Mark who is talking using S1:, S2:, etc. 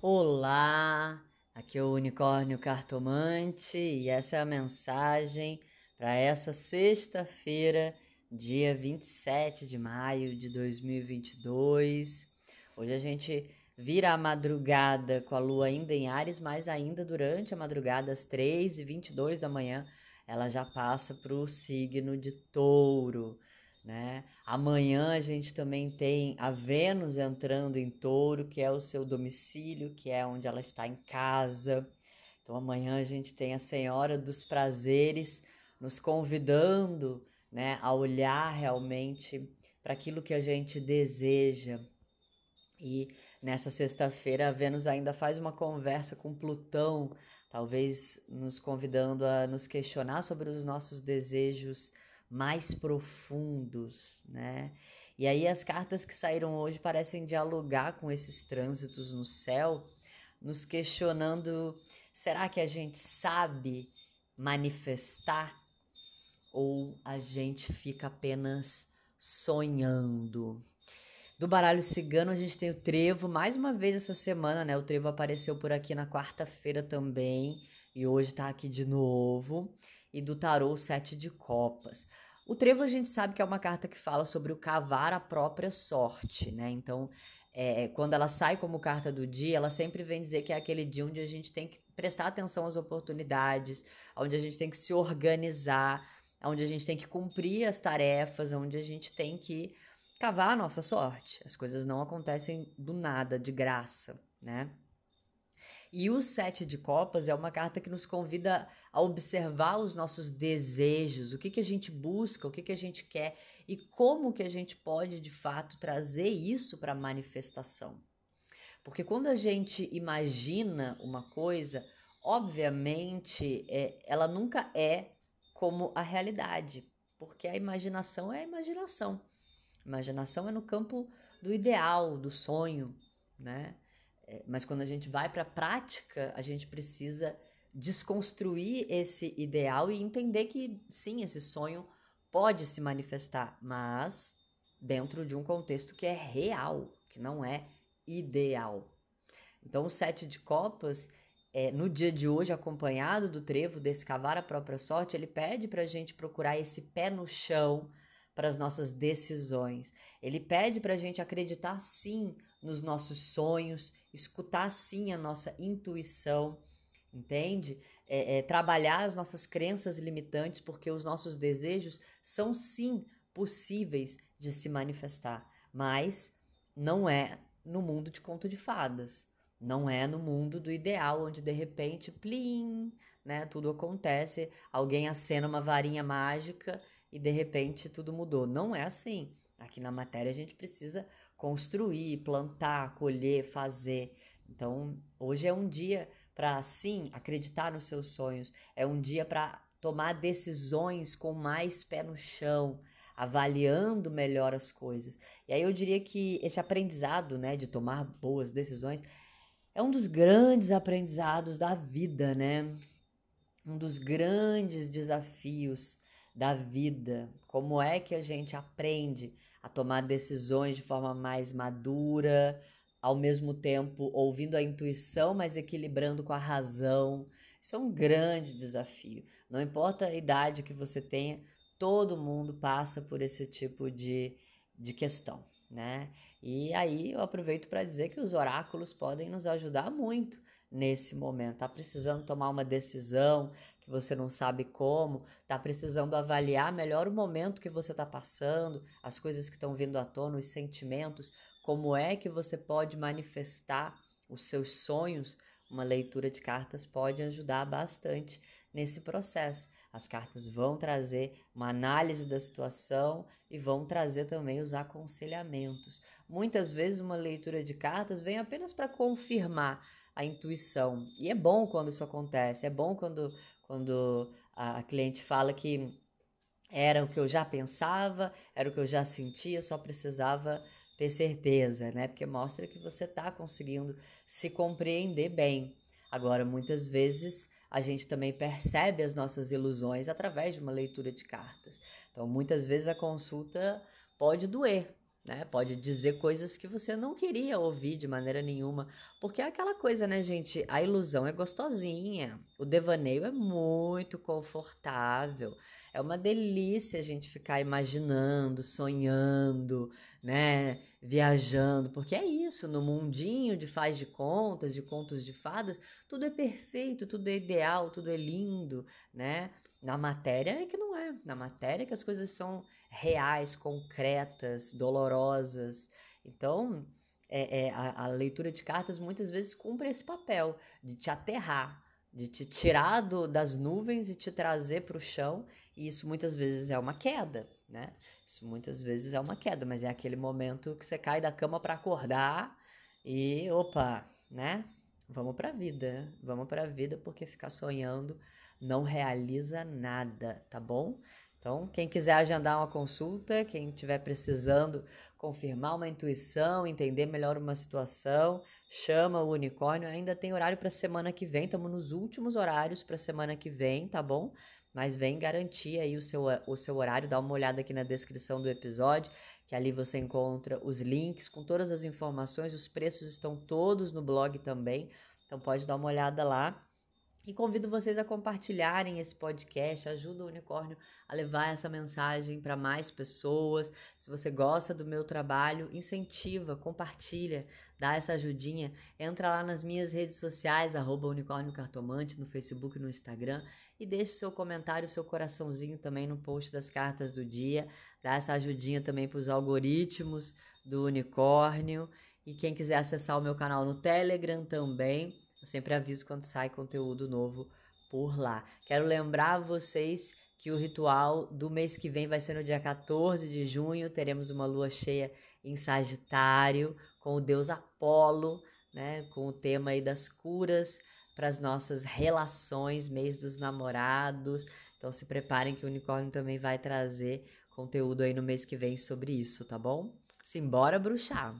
S1: Olá, aqui é o Unicórnio Cartomante e essa é a mensagem para essa sexta-feira, dia 27 de maio de 2022. Hoje a gente vira a madrugada com a lua ainda em Ares, mas ainda durante a madrugada, às 3h22 da manhã, ela já passa para o signo de Touro. Né? Amanhã a gente também tem a Vênus entrando em touro, que é o seu domicílio, que é onde ela está em casa. Então amanhã a gente tem a Senhora dos Prazeres nos convidando né, a olhar realmente para aquilo que a gente deseja. E nessa sexta-feira a Vênus ainda faz uma conversa com Plutão, talvez nos convidando a nos questionar sobre os nossos desejos mais profundos, né? E aí as cartas que saíram hoje parecem dialogar com esses trânsitos no céu, nos questionando: será que a gente sabe manifestar ou a gente fica apenas sonhando? Do baralho cigano, a gente tem o trevo, mais uma vez essa semana, né? O trevo apareceu por aqui na quarta-feira também, e hoje tá aqui de novo e do tarô Sete de Copas. O trevo a gente sabe que é uma carta que fala sobre o cavar a própria sorte, né? Então, é, quando ela sai como carta do dia, ela sempre vem dizer que é aquele dia onde a gente tem que prestar atenção às oportunidades, onde a gente tem que se organizar, onde a gente tem que cumprir as tarefas, onde a gente tem que cavar a nossa sorte. As coisas não acontecem do nada, de graça, né? E o Sete de Copas é uma carta que nos convida a observar os nossos desejos, o que, que a gente busca, o que, que a gente quer e como que a gente pode de fato trazer isso para a manifestação. Porque quando a gente imagina uma coisa, obviamente é, ela nunca é como a realidade, porque a imaginação é a imaginação. Imaginação é no campo do ideal, do sonho, né? É, mas quando a gente vai para a prática, a gente precisa desconstruir esse ideal e entender que sim, esse sonho pode se manifestar, mas dentro de um contexto que é real, que não é ideal. Então, o sete de copas, é, no dia de hoje, acompanhado do trevo desse cavar a própria sorte, ele pede para a gente procurar esse pé no chão para as nossas decisões. Ele pede para a gente acreditar sim nos nossos sonhos, escutar sim a nossa intuição, entende? É, é, trabalhar as nossas crenças limitantes, porque os nossos desejos são sim possíveis de se manifestar, mas não é no mundo de conto de fadas. Não é no mundo do ideal, onde de repente, plim, né, tudo acontece, alguém acena uma varinha mágica e de repente tudo mudou. Não é assim. Aqui na matéria a gente precisa construir, plantar, colher, fazer. Então, hoje é um dia para sim acreditar nos seus sonhos, é um dia para tomar decisões com mais pé no chão, avaliando melhor as coisas. E aí eu diria que esse aprendizado, né, de tomar boas decisões é um dos grandes aprendizados da vida, né? Um dos grandes desafios da vida. Como é que a gente aprende a tomar decisões de forma mais madura, ao mesmo tempo ouvindo a intuição, mas equilibrando com a razão. Isso é um grande desafio. Não importa a idade que você tenha, todo mundo passa por esse tipo de, de questão, né? E aí eu aproveito para dizer que os oráculos podem nos ajudar muito nesse momento. Tá precisando tomar uma decisão que você não sabe como, tá precisando avaliar melhor o momento que você está passando, as coisas que estão vindo à tona, os sentimentos, como é que você pode manifestar os seus sonhos. Uma leitura de cartas pode ajudar bastante nesse processo. As cartas vão trazer uma análise da situação e vão trazer também os aconselhamentos. Muitas vezes, uma leitura de cartas vem apenas para confirmar a intuição. E é bom quando isso acontece, é bom quando, quando a, cliente fala que era o que eu já pensava, era o que eu já sentia, só precisava ter certeza, né? Porque mostra que você está conseguindo se compreender bem. Agora, muitas vezes a gente também percebe as nossas ilusões através de uma leitura de cartas. Então, muitas vezes a consulta pode doer, né? Pode dizer coisas que você não queria ouvir de maneira nenhuma. Porque é aquela coisa, né, gente? A ilusão é gostosinha. O devaneio é muito confortável. É uma delícia a gente ficar imaginando, sonhando, né? Viajando, porque é isso, no mundinho de faz de contas, de contos de fadas, tudo é perfeito, tudo é ideal, tudo é lindo, né? Na matéria é que não é. Na matéria é que as coisas são reais, concretas, dolorosas. Então, é, é a, a leitura de cartas muitas vezes cumpre esse papel de te aterrar, de te tirar do, das nuvens e te trazer para o chão. E isso muitas vezes é uma queda, né? Isso muitas vezes é uma queda, mas é aquele momento que você cai da cama para acordar e, opa, né? Vamos para a vida, vamos para a vida porque ficar sonhando não realiza nada, tá bom? Então, quem quiser agendar uma consulta, quem estiver precisando confirmar uma intuição, entender melhor uma situação, chama o unicórnio. Ainda tem horário para semana que vem, estamos nos últimos horários para semana que vem, tá bom? Mas vem garantir aí o seu, o seu horário, dá uma olhada aqui na descrição do episódio, que ali você encontra os links com todas as informações, os preços estão todos no blog também, então pode dar uma olhada lá. E convido vocês a compartilharem esse podcast, ajuda o unicórnio a levar essa mensagem para mais pessoas. Se você gosta do meu trabalho, incentiva, compartilha, dá essa ajudinha. Entra lá nas minhas redes sociais, arroba unicórnio cartomante, no Facebook e no Instagram, e deixe seu comentário, seu coraçãozinho também no post das cartas do dia. Dá essa ajudinha também para os algoritmos do unicórnio. E quem quiser acessar o meu canal no Telegram também eu sempre aviso quando sai conteúdo novo por lá. Quero lembrar vocês que o ritual do mês que vem vai ser no dia 14 de junho. Teremos uma lua cheia em Sagitário com o deus Apolo, né? Com o tema aí das curas para as nossas relações, mês dos namorados. Então se preparem que o unicórnio também vai trazer conteúdo aí no mês que vem sobre isso, tá bom? Simbora bruxar!